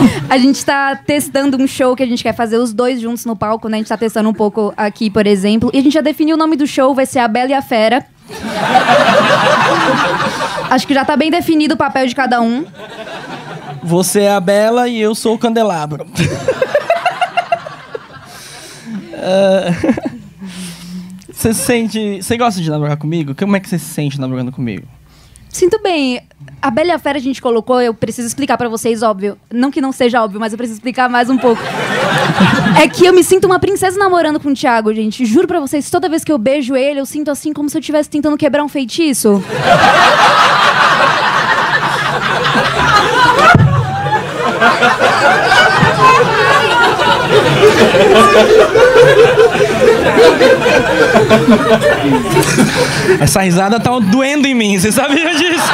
A gente tá testando um show que a gente quer fazer os dois juntos no palco, né? A gente tá testando um pouco aqui, por exemplo. E a gente já definiu o nome do show, vai ser A Bela e a Fera. Acho que já tá bem definido o papel de cada um. Você é a Bela e eu sou o candelabro. Ah, Você sente. Você gosta de namorar comigo? Como é que você se sente namorando comigo? Sinto bem. A Bela e a Fera a gente colocou, eu preciso explicar pra vocês, óbvio. Não que não seja óbvio, mas eu preciso explicar mais um pouco. É que eu me sinto uma princesa namorando com o Thiago, gente. Juro pra vocês, toda vez que eu beijo ele, eu sinto assim como se eu estivesse tentando quebrar um feitiço. Essa risada tá doendo em mim, você sabia disso?